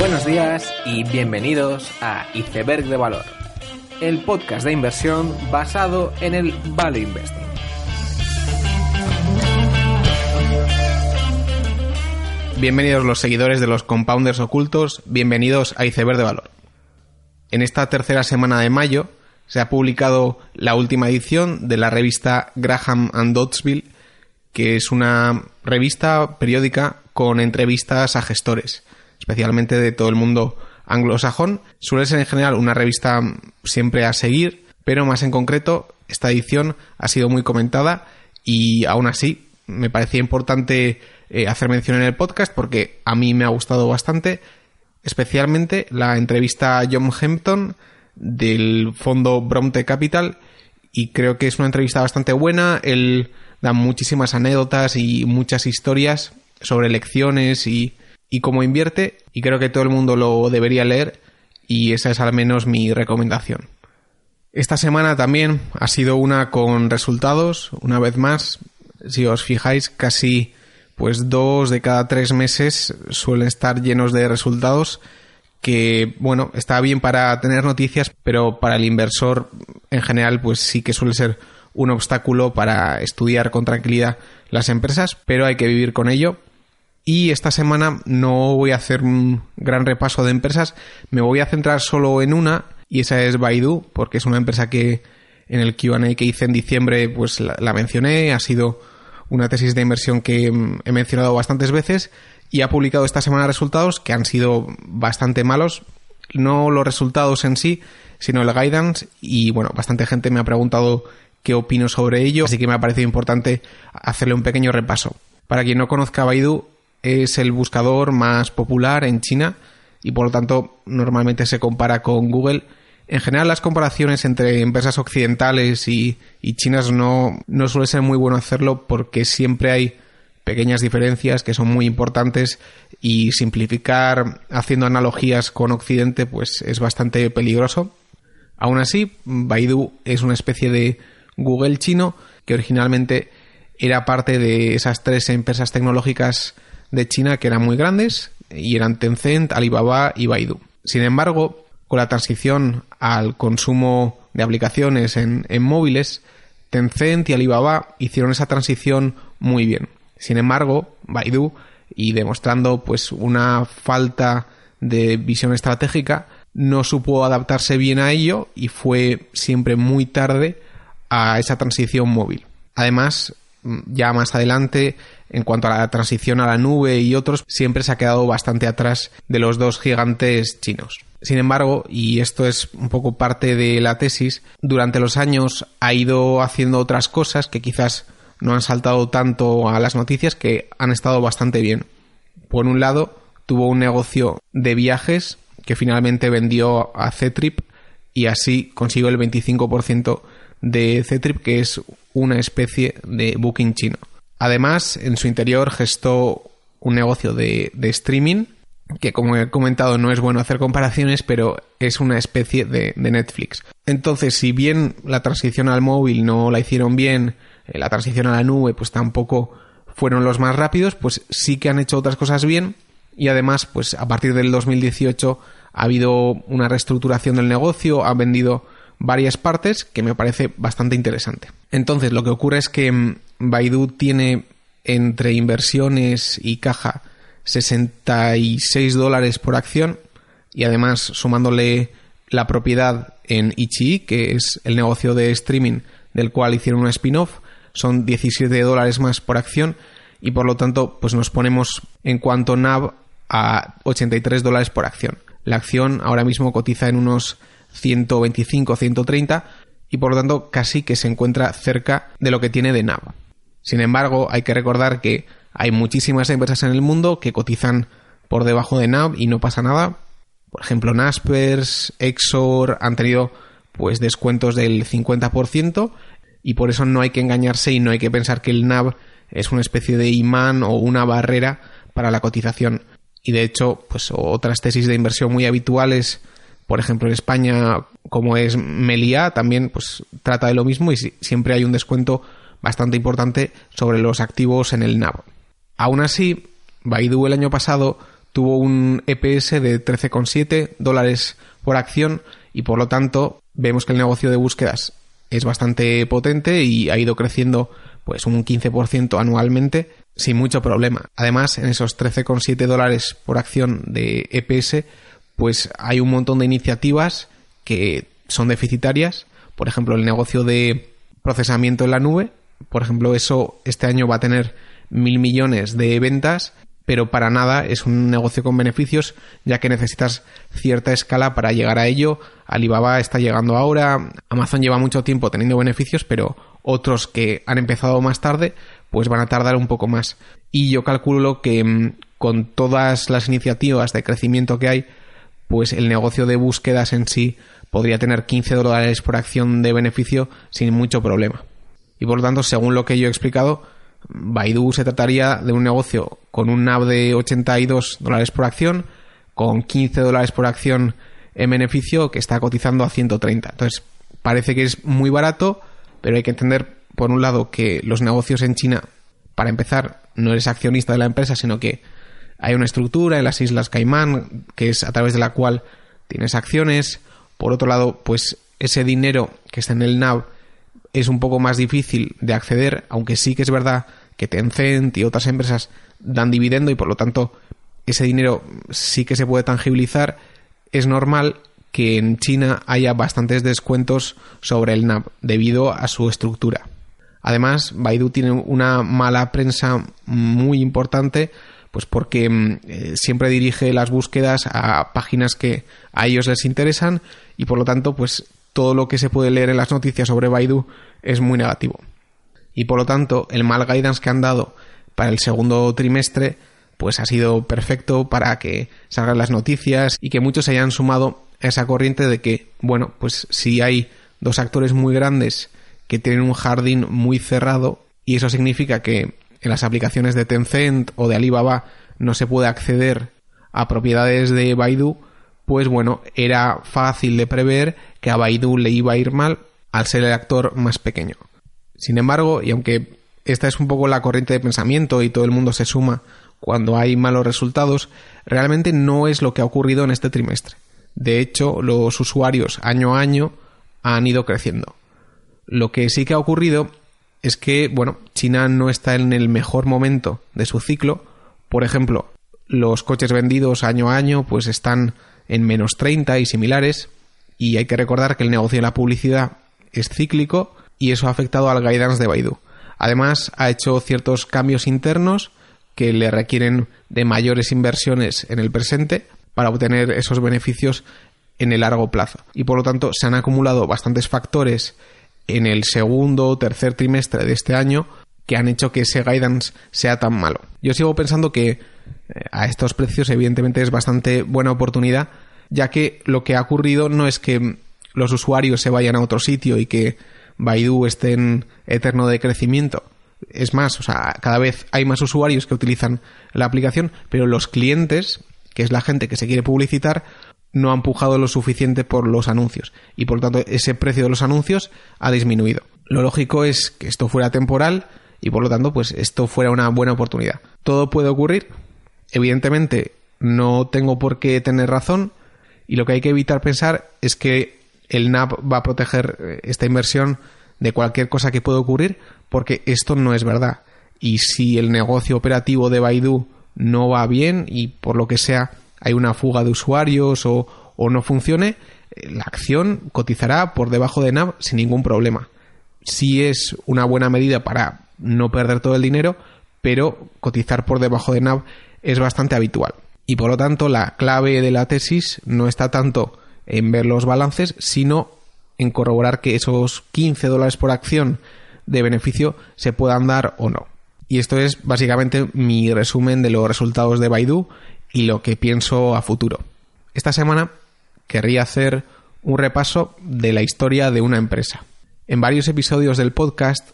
Buenos días y bienvenidos a Iceberg de Valor, el podcast de inversión basado en el Value Investing. Bienvenidos los seguidores de los compounders ocultos, bienvenidos a Iceberg de Valor. En esta tercera semana de mayo se ha publicado la última edición de la revista Graham and Doddsville, que es una revista periódica con entrevistas a gestores, especialmente de todo el mundo anglosajón. Suele ser en general una revista siempre a seguir, pero más en concreto, esta edición ha sido muy comentada y aún así me parecía importante eh, hacer mención en el podcast porque a mí me ha gustado bastante, especialmente la entrevista a John Hampton del fondo Bromte Capital y creo que es una entrevista bastante buena. Él da muchísimas anécdotas y muchas historias sobre elecciones y, y cómo invierte y creo que todo el mundo lo debería leer y esa es al menos mi recomendación. Esta semana también ha sido una con resultados, una vez más, si os fijáis, casi pues dos de cada tres meses suelen estar llenos de resultados que, bueno, está bien para tener noticias, pero para el inversor en general, pues sí que suele ser un obstáculo para estudiar con tranquilidad las empresas, pero hay que vivir con ello. Y esta semana no voy a hacer un gran repaso de empresas, me voy a centrar solo en una, y esa es Baidu, porque es una empresa que en el QA que hice en diciembre, pues la, mencioné, ha sido una tesis de inversión que mm, he mencionado bastantes veces y ha publicado esta semana resultados que han sido bastante malos. No los resultados en sí, sino el guidance. Y bueno, bastante gente me ha preguntado qué opino sobre ello, así que me ha parecido importante hacerle un pequeño repaso. Para quien no conozca Baidu, es el buscador más popular en China y por lo tanto normalmente se compara con Google. En general las comparaciones entre empresas occidentales y, y chinas no, no suele ser muy bueno hacerlo porque siempre hay pequeñas diferencias que son muy importantes y simplificar haciendo analogías con Occidente pues es bastante peligroso. Aún así, Baidu es una especie de Google chino que originalmente era parte de esas tres empresas tecnológicas de China que eran muy grandes y eran Tencent, Alibaba y Baidu. Sin embargo, con la transición al consumo de aplicaciones en, móviles, Tencent y Alibaba hicieron esa transición muy bien. Sin embargo, Baidu, y demostrando pues una falta de visión estratégica, no supo adaptarse bien a ello y fue siempre muy tarde a esa transición móvil. Además, ya más adelante, en cuanto a la transición a la nube y otros, siempre se ha quedado bastante atrás de los dos gigantes chinos. Sin embargo, y esto es un poco parte de la tesis, durante los años ha ido haciendo otras cosas que quizás no han saltado tanto a las noticias que han estado bastante bien. Por un lado, tuvo un negocio de viajes que finalmente vendió a Ctrip y así consiguió el 25% de Ctrip, que es una especie de booking chino. Además, en su interior gestó un negocio de, streaming, que como he comentado no es bueno hacer comparaciones, pero es una especie de, de Netflix. Entonces, si bien la transición al móvil no la hicieron bien, eh, la transición a la nube pues tampoco fueron los más rápidos, pues sí que han hecho otras cosas bien y además pues a partir del 2018 ha habido una reestructuración del negocio, ha vendido varias partes que me parece bastante interesante. Entonces lo que ocurre es que mm, Baidu tiene entre inversiones y caja 66 dólares por acción y además sumándole la propiedad en Ichi, que es el negocio de streaming del cual hicieron un spin-off, son 17 dólares más por acción y por lo tanto pues nos ponemos en cuanto NAV a 83 dólares por acción. La acción ahora mismo cotiza en unos 125, 130 y por lo tanto casi que se encuentra cerca de lo que tiene de NAV. Sin embargo, hay que recordar que hay muchísimas empresas en el mundo que cotizan por debajo de NAV y no pasa nada. Por ejemplo, Naspers, Exor han tenido pues descuentos del 50% y por eso no hay que engañarse y no hay que pensar que el NAV es una especie de imán o una barrera para la cotización. Y de hecho, pues otras tesis de inversión muy habituales, por ejemplo en España, como es Melia, también pues trata de lo mismo y siempre hay un descuento bastante importante sobre los activos en el NAV. Aún así, Baidu el año pasado tuvo un EPS de 13,7 dólares por acción y por lo tanto vemos que el negocio de búsquedas es bastante potente y ha ido creciendo pues un 15% anualmente sin mucho problema. Además, en esos 13,7 dólares por acción de EPS, pues hay un montón de iniciativas que son deficitarias. Por ejemplo, el negocio de procesamiento en la nube. Por ejemplo, eso este año va a tener mil millones de ventas, pero para nada es un negocio con beneficios, ya que necesitas cierta escala para llegar a ello. Alibaba está llegando ahora, Amazon lleva mucho tiempo teniendo beneficios, pero otros que han empezado más tarde, pues van a tardar un poco más. Y yo calculo que mm, con todas las iniciativas de crecimiento que hay, pues el negocio de búsquedas en sí podría tener 15 dólares por acción de beneficio sin mucho problema. Y por lo tanto, según lo que yo he explicado, Baidu se trataría de un negocio con un NAV de 82 dólares por acción, con 15 dólares por acción en beneficio, que está cotizando a 130. Entonces, parece que es muy barato, pero hay que entender, por un lado, que los negocios en China, para empezar, no eres accionista de la empresa, sino que hay una estructura en las Islas Caimán, que es a través de la cual tienes acciones. Por otro lado, pues ese dinero que está en el NAV es un poco más difícil de acceder, aunque sí que es verdad que Tencent y otras empresas dan dividendo y por lo tanto ese dinero sí que se puede tangibilizar. Es normal que en China haya bastantes descuentos sobre el NAV debido a su estructura. Además, Baidu tiene una mala prensa muy importante pues porque mm, eh, siempre dirige las búsquedas a páginas que a ellos les interesan y por lo tanto pues todo lo que se puede leer en las noticias sobre Baidu es muy negativo. Y por lo tanto el mal guidance que han dado para el segundo trimestre pues ha sido perfecto para que salgan las noticias y que muchos se hayan sumado esa corriente de que, bueno, pues si hay dos actores muy grandes que tienen un jardín muy cerrado y eso significa que en las aplicaciones de Tencent o de Alibaba no se puede acceder a propiedades de Baidu, pues bueno, era fácil de prever que a Baidu le iba a ir mal al ser el actor más pequeño. Sin embargo, y aunque esta es un poco la corriente de pensamiento y todo el mundo se suma cuando hay malos resultados, realmente no es lo que ha ocurrido en este trimestre. De hecho, los usuarios año a año han ido creciendo. Lo que sí que ha ocurrido es que, bueno, China no está en el mejor momento de su ciclo. Por ejemplo, los coches vendidos año a año pues están en menos 30 y similares. Y hay que recordar que el negocio de la publicidad es cíclico y eso ha afectado al guidance de Baidu. Además, ha hecho ciertos cambios internos que le requieren de mayores inversiones en el presente para obtener esos beneficios en el largo plazo. Y por lo tanto se han acumulado bastantes factores en el segundo o tercer trimestre de este año que han hecho que ese guidance sea tan malo. Yo sigo pensando que eh, a estos precios evidentemente es bastante buena oportunidad, ya que lo que ha ocurrido no es que los usuarios se vayan a otro sitio y que Baidu esté en eterno decrecimiento. Es más, o sea, cada vez hay más usuarios que utilizan la aplicación, pero los clientes que es la gente que se quiere publicitar, no ha empujado lo suficiente por los anuncios y por lo tanto ese precio de los anuncios ha disminuido. Lo lógico es que esto fuera temporal y por lo tanto pues esto fuera una buena oportunidad. Todo puede ocurrir. Evidentemente no tengo por qué tener razón y lo que hay que evitar pensar es que el NAP va a proteger eh, esta inversión de cualquier cosa que pueda ocurrir porque esto no es verdad. Y si el negocio operativo de Baidu no va bien y por lo que sea hay una fuga de usuarios o, no funcione, eh, la acción cotizará por debajo de NAV sin ningún problema. Sí es una buena medida para no perder todo el dinero, pero cotizar por debajo de NAV es bastante habitual. Y por lo tanto, la clave de la tesis no está tanto en ver los balances, sino en corroborar que esos 15 dólares por acción de beneficio se puedan dar o no. Y esto es básicamente mi resumen de los resultados de Baidu y lo que pienso a futuro. Esta semana querría hacer un repaso de la historia de una empresa. En varios episodios del podcast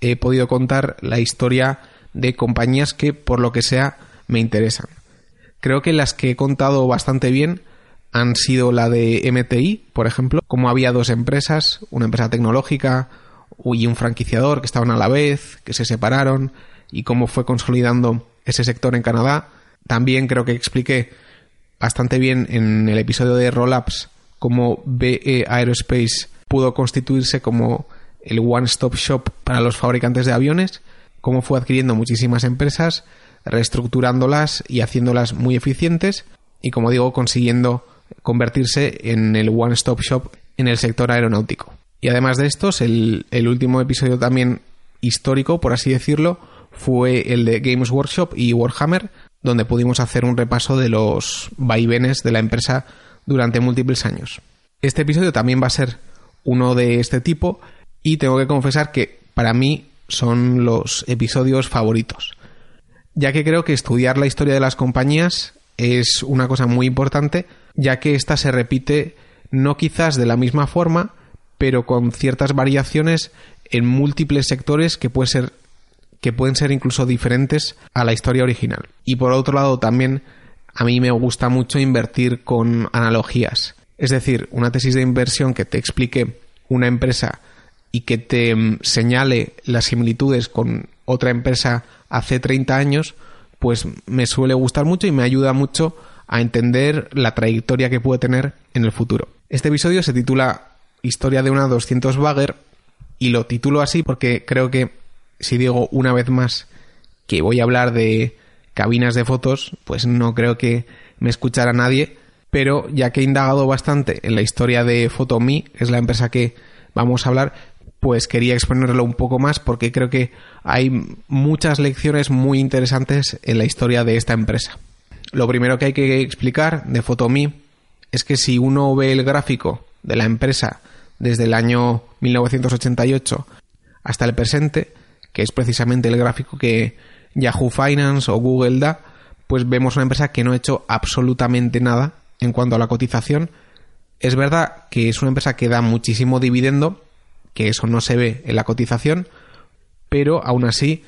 he podido contar la historia de compañías que, por lo que sea, me interesan. Creo que las que he contado bastante bien han sido la de MTI, por ejemplo, como había dos empresas, una empresa tecnológica y un franquiciador que estaban a la vez, que se separaron y cómo fue consolidando ese sector en Canadá. También creo que expliqué bastante bien en el episodio de Rollups cómo BE Aerospace pudo constituirse como el one-stop shop para los fabricantes de aviones, cómo fue adquiriendo muchísimas empresas, reestructurándolas y haciéndolas muy eficientes y, como digo, consiguiendo convertirse en el one-stop shop en el sector aeronáutico. Y además de estos, el, el último episodio también histórico, por así decirlo, fue el de Games Workshop y Warhammer, donde pudimos hacer un repaso de los vaivenes de la empresa durante múltiples años. Este episodio también va a ser uno de este tipo y tengo que confesar que para mí son los episodios favoritos, ya que creo que estudiar la historia de las compañías es una cosa muy importante, ya que ésta se repite no quizás de la misma forma, pero con ciertas variaciones en múltiples sectores que puede ser que pueden ser incluso diferentes a la historia original. Y por otro lado también a mí me gusta mucho invertir con analogías. Es decir, una tesis de inversión que te explique una empresa y que te mm, señale las similitudes con otra empresa hace 30 años, pues me suele gustar mucho y me ayuda mucho a entender la trayectoria que puede tener en el futuro. Este episodio se titula Historia de una 200 Bagger y lo titulo así porque creo que si digo una vez más que voy a hablar de cabinas de fotos, pues no creo que me escuchara nadie, pero ya que he indagado bastante en la historia de Photomi, que es la empresa que vamos a hablar, pues quería exponerlo un poco más porque creo que hay muchas lecciones muy interesantes en la historia de esta empresa. Lo primero que hay que explicar de Photomi es que si uno ve el gráfico de la empresa desde el año 1988 hasta el presente, que es precisamente el gráfico que Yahoo Finance o Google da, pues vemos una empresa que no ha hecho absolutamente nada en cuanto a la cotización. Es verdad que es una empresa que da muchísimo dividendo, que eso no se ve en la cotización, pero aún así,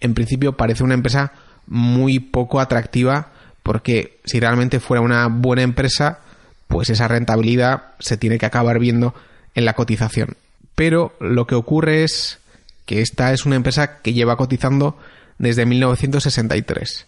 en principio parece una empresa muy poco atractiva porque si realmente fuera una buena empresa, pues esa rentabilidad se tiene que acabar viendo en la cotización. Pero lo que ocurre es que esta es una empresa que lleva cotizando desde 1963.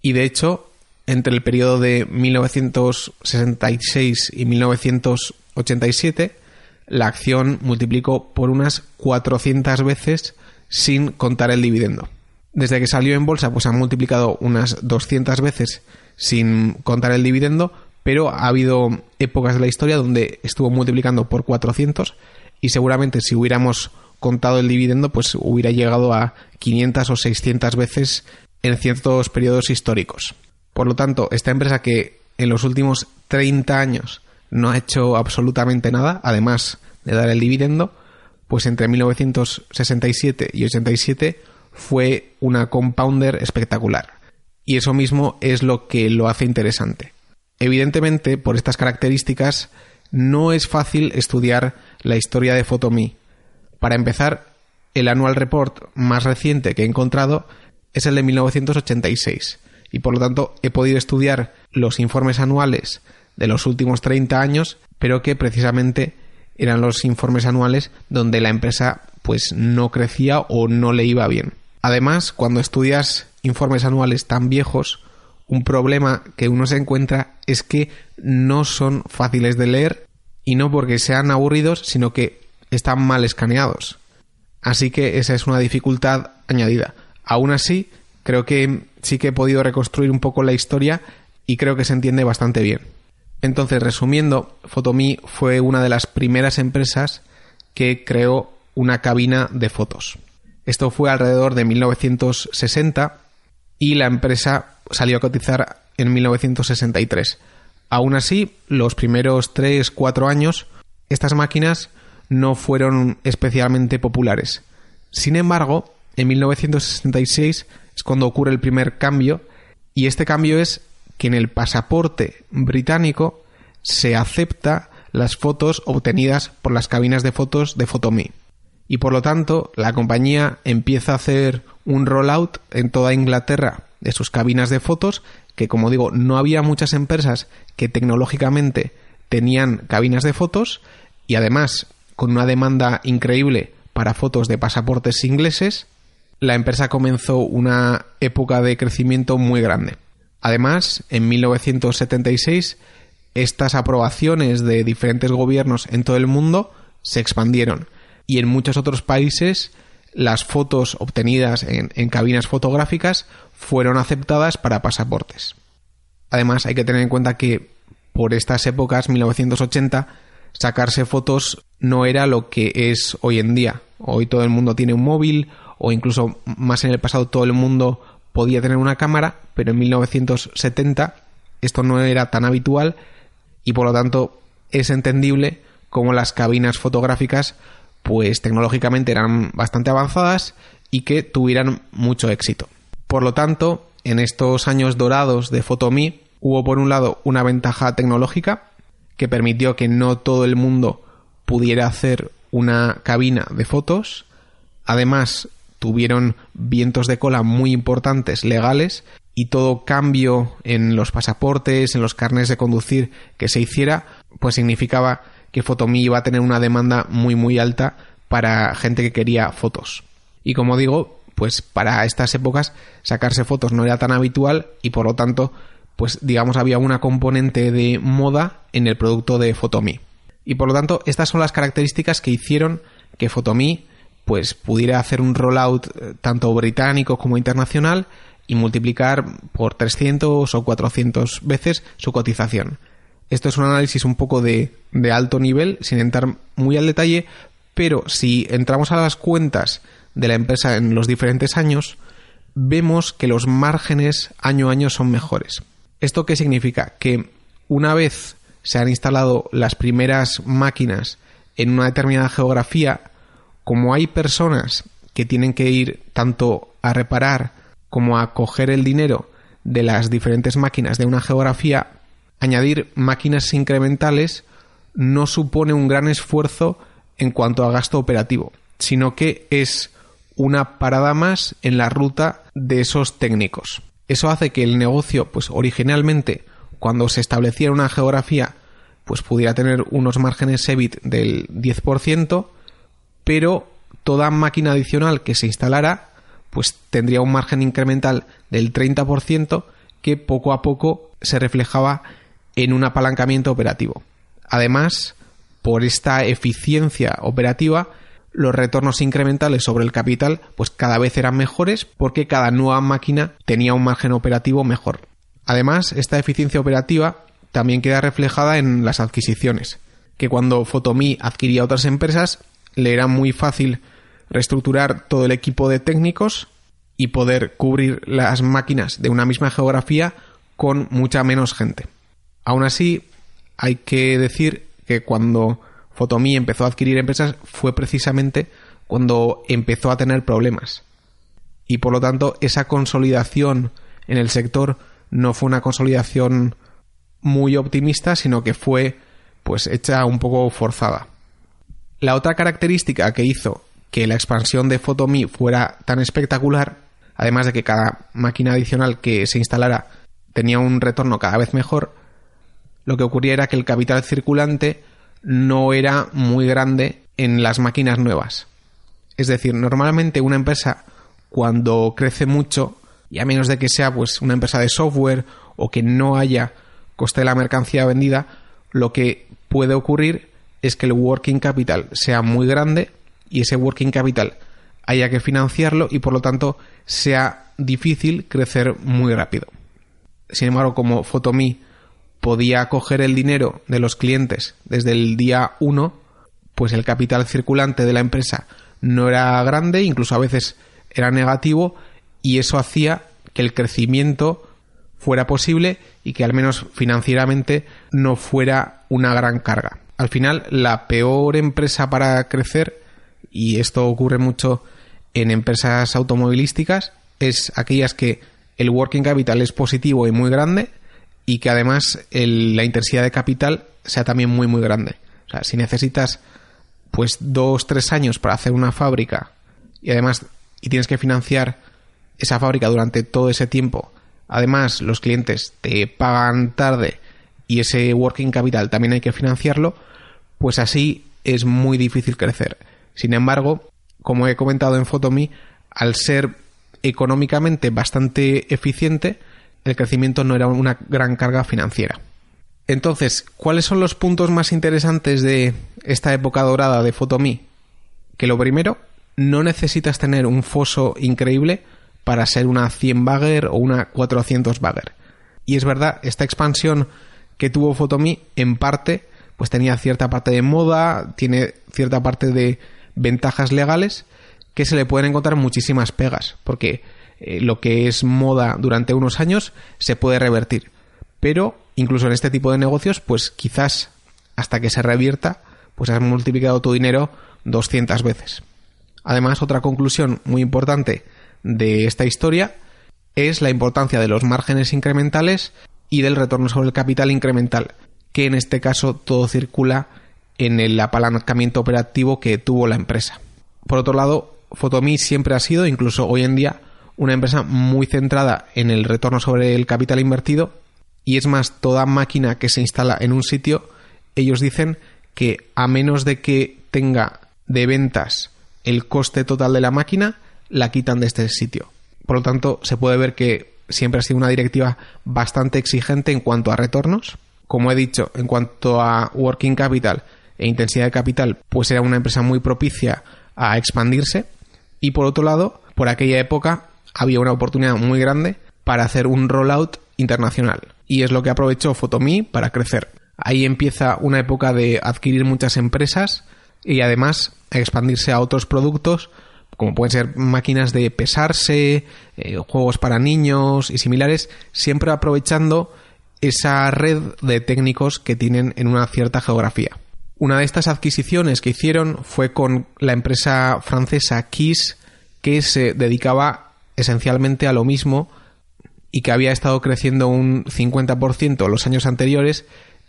Y de hecho, entre el periodo de 1966 y 1987, la acción multiplicó por unas 400 veces sin contar el dividendo. Desde que salió en bolsa, pues ha multiplicado unas 200 veces sin contar el dividendo, pero ha habido épocas de la historia donde estuvo multiplicando por 400 y seguramente si hubiéramos contado el dividendo, pues hubiera llegado a 500 o 600 veces en ciertos periodos históricos. Por lo tanto, esta empresa que en los últimos 30 años no ha hecho absolutamente nada, además de dar el dividendo, pues entre 1967 y 87 fue una compounder espectacular. Y eso mismo es lo que lo hace interesante. Evidentemente, por estas características, no es fácil estudiar la historia de Photomi, para empezar, el Annual Report más reciente que he encontrado es el de 1986 y por lo tanto he podido estudiar los informes anuales de los últimos 30 años, pero que precisamente eran los informes anuales donde la empresa pues no crecía o no le iba bien. Además, cuando estudias informes anuales tan viejos, un problema que uno se encuentra es que no son fáciles de leer y no porque sean aburridos, sino que están mal escaneados. Así que esa es una dificultad añadida. Aún así, creo que sí que he podido reconstruir un poco la historia y creo que se entiende bastante bien. Entonces, resumiendo, Photomi fue una de las primeras empresas que creó una cabina de fotos. Esto fue alrededor de 1960 y la empresa salió a cotizar en 1963. Aún así, los primeros 3-4 años, estas máquinas no fueron especialmente populares. Sin embargo, en 1966 es cuando ocurre el primer cambio y este cambio es que en el pasaporte británico se acepta las fotos obtenidas por las cabinas de fotos de Photomi. Y por lo tanto, la compañía empieza a hacer un rollout en toda Inglaterra de sus cabinas de fotos, que como digo, no había muchas empresas que tecnológicamente tenían cabinas de fotos y además con una demanda increíble para fotos de pasaportes ingleses, la empresa comenzó una época de crecimiento muy grande. Además, en 1976, estas aprobaciones de diferentes gobiernos en todo el mundo se expandieron y en muchos otros países las fotos obtenidas en, cabinas fotográficas fueron aceptadas para pasaportes. Además, hay que tener en cuenta que por estas épocas, 1980, sacarse fotos no era lo que es hoy en día. Hoy todo el mundo tiene un móvil o incluso más en el pasado todo el mundo podía tener una cámara, pero en 1970 esto no era tan habitual y por lo tanto es entendible cómo las cabinas fotográficas pues tecnológicamente eran bastante avanzadas y que tuvieran mucho éxito. Por lo tanto, en estos años dorados de Photomi hubo por un lado una ventaja tecnológica que permitió que no todo el mundo pudiera hacer una cabina de fotos. Además, tuvieron vientos de cola muy importantes legales y todo cambio en los pasaportes, en los carnes de conducir que se hiciera, pues significaba que Fotomi iba a tener una demanda muy muy alta para gente que quería fotos. Y como digo, pues para estas épocas sacarse fotos no era tan habitual y por lo tanto, pues digamos había una componente de moda en el producto de Fotomi. Y por lo tanto, estas son las características que hicieron que Fotomi pues pudiera hacer un rollout eh, tanto británico como internacional y multiplicar por 300 o 400 veces su cotización. Esto es un análisis un poco de, de alto nivel, sin entrar muy al detalle, pero si entramos a las cuentas de la empresa en los diferentes años, vemos que los márgenes año a año son mejores. ¿Esto qué significa? Que una vez se han instalado las primeras máquinas en una determinada geografía, como hay personas que tienen que ir tanto a reparar como a coger el dinero de las diferentes máquinas de una geografía, añadir máquinas incrementales no supone un gran esfuerzo en cuanto a gasto operativo, sino que es una parada más en la ruta de esos técnicos. Eso hace que el negocio, pues originalmente, cuando se estableciera una geografía, pues pudiera tener unos márgenes EBIT del 10%, pero toda máquina adicional que se instalara pues tendría un margen incremental del 30% que poco a poco se reflejaba en un apalancamiento operativo. Además, por esta eficiencia operativa, los retornos incrementales sobre el capital pues cada vez eran mejores porque cada nueva máquina tenía un margen operativo mejor. Además, esta eficiencia operativa también queda reflejada en las adquisiciones, que cuando Fotomi adquiría otras empresas le era muy fácil reestructurar todo el equipo de técnicos y poder cubrir las máquinas de una misma geografía con mucha menos gente. Aún así, hay que decir que cuando Fotomi empezó a adquirir empresas fue precisamente cuando empezó a tener problemas. Y por lo tanto, esa consolidación en el sector no fue una consolidación muy optimista, sino que fue pues hecha un poco forzada. La otra característica que hizo que la expansión de Photomi fuera tan espectacular, además de que cada máquina adicional que se instalara tenía un retorno cada vez mejor, lo que ocurría era que el capital circulante no era muy grande en las máquinas nuevas. Es decir, normalmente una empresa cuando crece mucho, y a menos de que sea pues una empresa de software o que no haya coste de la mercancía vendida, lo que puede ocurrir es que el working capital sea muy grande y ese working capital haya que financiarlo y por lo tanto sea difícil crecer muy rápido. Sin embargo, como Photomi podía coger el dinero de los clientes desde el día 1, pues el capital circulante de la empresa no era grande, incluso a veces era negativo y eso hacía que el crecimiento fuera posible y que al menos financieramente no fuera una gran carga. Al final, la peor empresa para crecer, y esto ocurre mucho en empresas automovilísticas, es aquellas que el working capital es positivo y muy grande y que además la intensidad de capital sea también muy muy grande. O sea, si necesitas pues dos, tres años para hacer una fábrica y además y tienes que financiar esa fábrica durante todo ese tiempo además los clientes te pagan tarde y ese working capital también hay que financiarlo, pues así es muy difícil crecer. Sin embargo, como he comentado en Photomi, al ser económicamente bastante eficiente, el crecimiento no era una gran carga financiera. Entonces, ¿cuáles son los puntos más interesantes de esta época dorada de Photomi? Que lo primero, no necesitas tener un foso increíble para ser una 100 bagger o una 400 bagger. Y es verdad, esta expansión que tuvo Photomi en parte pues tenía cierta parte de moda, tiene cierta parte de ventajas legales que se le pueden encontrar muchísimas pegas, porque eh, lo que es moda durante unos años se puede revertir. Pero incluso en este tipo de negocios, pues quizás hasta que se revierta, pues has multiplicado tu dinero 200 veces. Además, otra conclusión muy importante de esta historia es la importancia de los márgenes incrementales y del retorno sobre el capital incremental, que en este caso todo circula en el apalancamiento operativo que tuvo la empresa. Por otro lado, Photomi siempre ha sido, incluso hoy en día, una empresa muy centrada en el retorno sobre el capital invertido y es más, toda máquina que se instala en un sitio, ellos dicen que a menos de que tenga de ventas el coste total de la máquina, la quitan de este sitio. Por lo tanto, se puede ver que siempre ha sido una directiva bastante exigente en cuanto a retornos. Como he dicho, en cuanto a working capital e intensidad de capital, pues era una empresa muy propicia a expandirse. Y por otro lado, por aquella época había una oportunidad muy grande para hacer un rollout internacional. Y es lo que aprovechó Photomi para crecer. Ahí empieza una época de adquirir muchas empresas y además expandirse a otros productos como pueden ser máquinas de pesarse, eh, juegos para niños y similares, siempre aprovechando esa red de técnicos que tienen en una cierta geografía. Una de estas adquisiciones que hicieron fue con la empresa francesa Kiss, que se dedicaba esencialmente a lo mismo y que había estado creciendo un 50% los años anteriores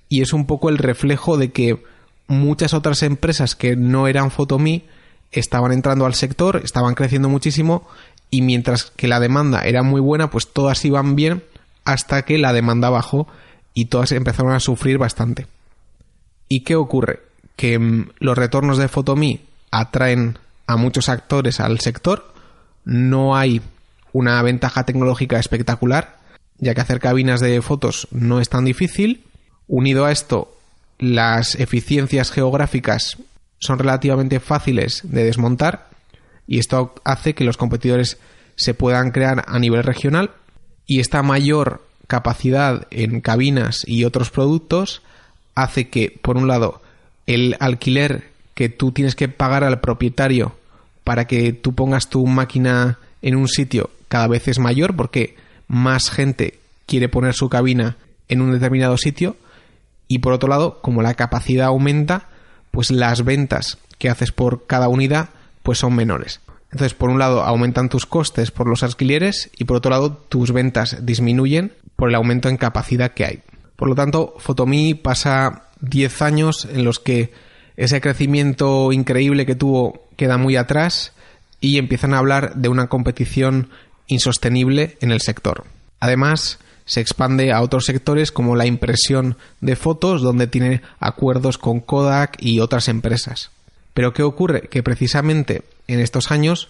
y es un poco el reflejo de que muchas otras empresas que no eran Photomi estaban entrando al sector, estaban creciendo muchísimo y mientras que la demanda era muy buena, pues todas iban bien hasta que la demanda bajó y todas empezaron a sufrir bastante. ¿Y qué ocurre? Que mm, los retornos de Photomi atraen a muchos actores al sector, no hay una ventaja tecnológica espectacular, ya que hacer cabinas de fotos no es tan difícil. Unido a esto, las eficiencias geográficas son relativamente fáciles de desmontar y esto hace que los competidores se puedan crear a nivel regional y esta mayor capacidad en cabinas y otros productos hace que, por un lado, el alquiler que tú tienes que pagar al propietario para que tú pongas tu máquina en un sitio cada vez es mayor porque más gente quiere poner su cabina en un determinado sitio y por otro lado, como la capacidad aumenta, pues las ventas que haces por cada unidad pues son menores. Entonces, por un lado, aumentan tus costes por los alquileres y por otro lado, tus ventas disminuyen por el aumento en capacidad que hay. Por lo tanto, Photomi pasa 10 años en los que ese crecimiento increíble que tuvo queda muy atrás y empiezan a hablar de una competición insostenible en el sector. Además, se expande a otros sectores como la impresión de fotos, donde tiene acuerdos con Kodak y otras empresas. Pero ¿qué ocurre? Que precisamente en estos años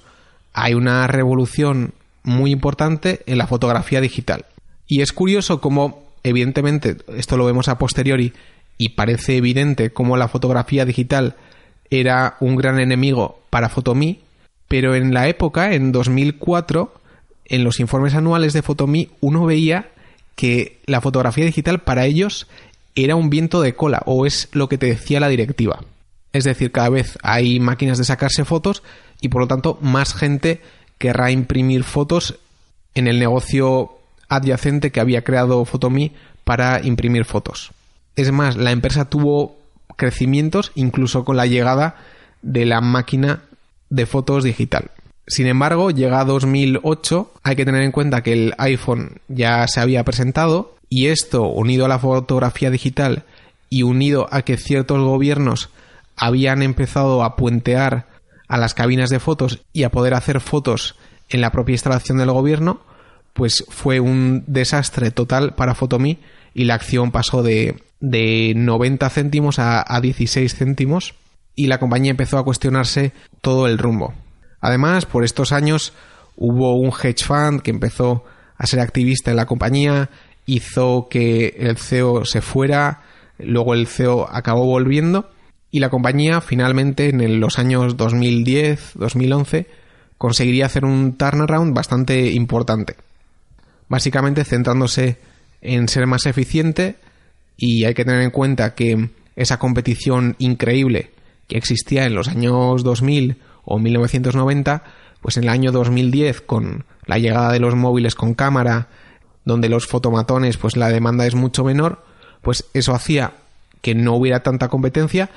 hay una revolución muy importante en la fotografía digital. Y es curioso cómo, evidentemente, esto lo vemos a posteriori y parece evidente cómo la fotografía digital era un gran enemigo para Photomi, pero en la época, en 2004, en los informes anuales de Photomi, uno veía que la fotografía digital para ellos era un viento de cola, o es lo que te decía la directiva. Es decir, cada vez hay máquinas de sacarse fotos y por lo tanto más gente querrá imprimir fotos en el negocio adyacente que había creado Photomi para imprimir fotos. Es más, la empresa tuvo crecimientos incluso con la llegada de la máquina de fotos digital. Sin embargo, llega 2008, hay que tener en cuenta que el iPhone ya se había presentado y esto, unido a la fotografía digital y unido a que ciertos gobiernos habían empezado a puentear a las cabinas de fotos y a poder hacer fotos en la propia instalación del gobierno, pues fue un desastre total para Photomi y la acción pasó de, de 90 céntimos a, a 16 céntimos y la compañía empezó a cuestionarse todo el rumbo. Además, por estos años hubo un hedge fund que empezó a ser activista en la compañía, hizo que el CEO se fuera, luego el CEO acabó volviendo y la compañía finalmente en los años 2010-2011 conseguiría hacer un turnaround bastante importante. Básicamente centrándose en ser más eficiente y hay que tener en cuenta que esa competición increíble que existía en los años 2000 o 1990, pues en el año 2010 con la llegada de los móviles con cámara, donde los fotomatones pues la demanda es mucho menor, pues eso hacía que no hubiera tanta competencia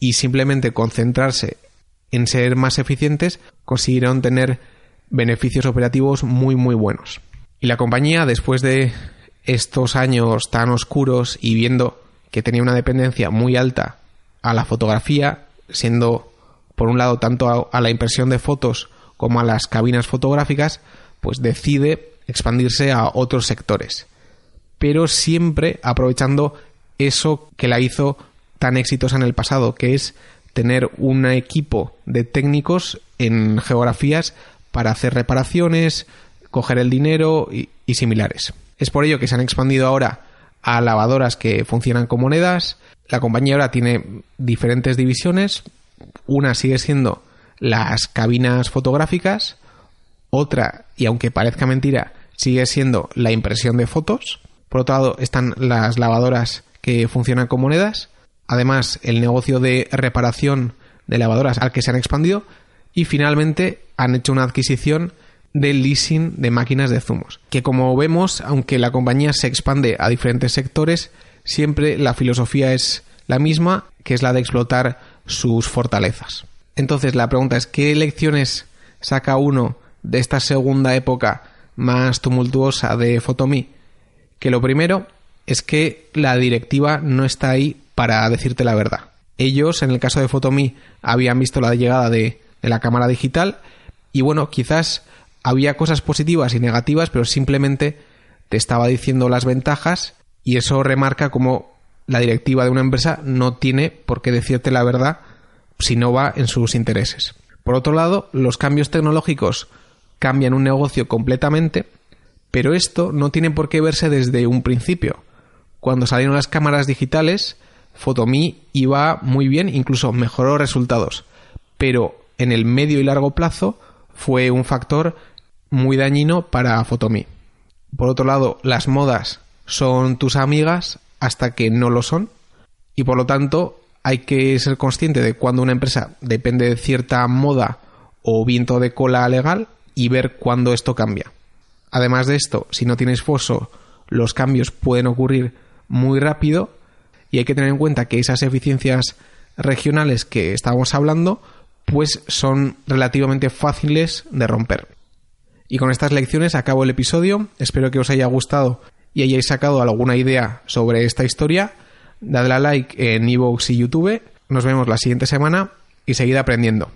y simplemente concentrarse en ser más eficientes consiguieron tener beneficios operativos muy muy buenos. Y la compañía, después de estos años tan oscuros y viendo que tenía una dependencia muy alta a la fotografía, siendo por un lado tanto a, la impresión de fotos como a las cabinas fotográficas, pues decide expandirse a otros sectores. Pero siempre aprovechando eso que la hizo tan exitosa en el pasado, que es tener un equipo de técnicos en geografías para hacer reparaciones, coger el dinero y, similares. Es por ello que se han expandido ahora a lavadoras que funcionan con monedas. La compañía ahora tiene diferentes divisiones. Una sigue siendo las cabinas fotográficas. Otra, y aunque parezca mentira, sigue siendo la impresión de fotos. Por otro lado, están las lavadoras que funcionan con monedas además el negocio de reparación de lavadoras al que se han expandido y finalmente han hecho una adquisición del leasing de máquinas de zumos, que como vemos, aunque la compañía se expande a diferentes sectores, siempre la filosofía es la misma, que es la de explotar sus fortalezas. Entonces la pregunta es, ¿qué lecciones saca uno de esta segunda época más tumultuosa de Fotomi? Que lo primero es que la directiva no está ahí para decirte la verdad. Ellos, en el caso de Fotomi, habían visto la llegada de, la cámara digital y bueno, quizás había cosas positivas y negativas, pero simplemente te estaba diciendo las ventajas y eso remarca como la directiva de una empresa no tiene por qué decirte la verdad si no va en sus intereses. Por otro lado, los cambios tecnológicos cambian un negocio completamente, pero esto no tiene por qué verse desde un principio. Cuando salieron las cámaras digitales, Fotomi iba muy bien, incluso mejoró resultados, pero en el medio y largo plazo fue un factor muy dañino para Fotomi. Por otro lado, las modas son tus amigas hasta que no lo son y por lo tanto hay que ser consciente de cuando una empresa depende de cierta moda o viento de cola legal y ver cuándo esto cambia. Además de esto, si no tienes foso, los cambios pueden ocurrir muy rápido y hay que tener en cuenta que esas eficiencias regionales que estábamos hablando pues son relativamente fáciles de romper. Y con estas lecciones acabo el episodio, espero que os haya gustado y hayáis sacado alguna idea sobre esta historia. Dadle a like en iVoox y YouTube. Nos vemos la siguiente semana y seguid aprendiendo.